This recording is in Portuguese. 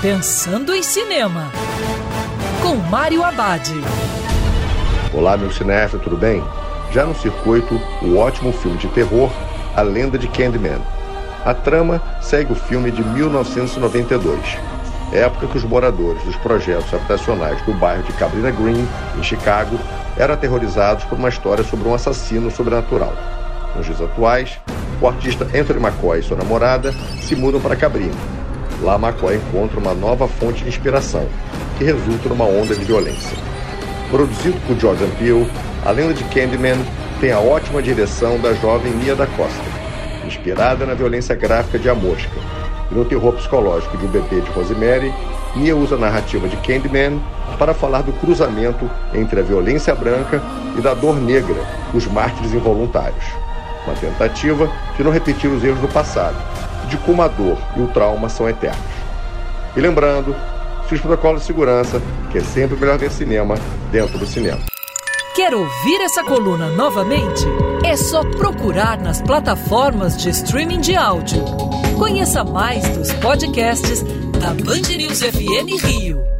Pensando em Cinema, com Mário Abad. Olá, meu cinéfilo, tudo bem? Já no circuito, o ótimo filme de terror, A Lenda de Candyman. A trama segue o filme de 1992, época que os moradores dos projetos habitacionais do bairro de Cabrina Green, em Chicago, eram aterrorizados por uma história sobre um assassino sobrenatural. Nos dias atuais, o artista Anthony McCoy e sua namorada se mudam para Cabrina. Lá, McCoy encontra uma nova fonte de inspiração, que resulta numa onda de violência. Produzido por Jordan Peele, a lenda de Candyman tem a ótima direção da jovem Mia da Costa, inspirada na violência gráfica de A Mosca. E no terror psicológico de O Bebê de Rosemary, Mia usa a narrativa de Candyman para falar do cruzamento entre a violência branca e da dor negra dos mártires involuntários. Uma tentativa de não repetir os erros do passado, de como a dor e o trauma são eternos. E lembrando, se os protocolos de segurança, que é sempre melhor ver cinema dentro do cinema. Quer ouvir essa coluna novamente? É só procurar nas plataformas de streaming de áudio. Conheça mais dos podcasts da Band News FM Rio.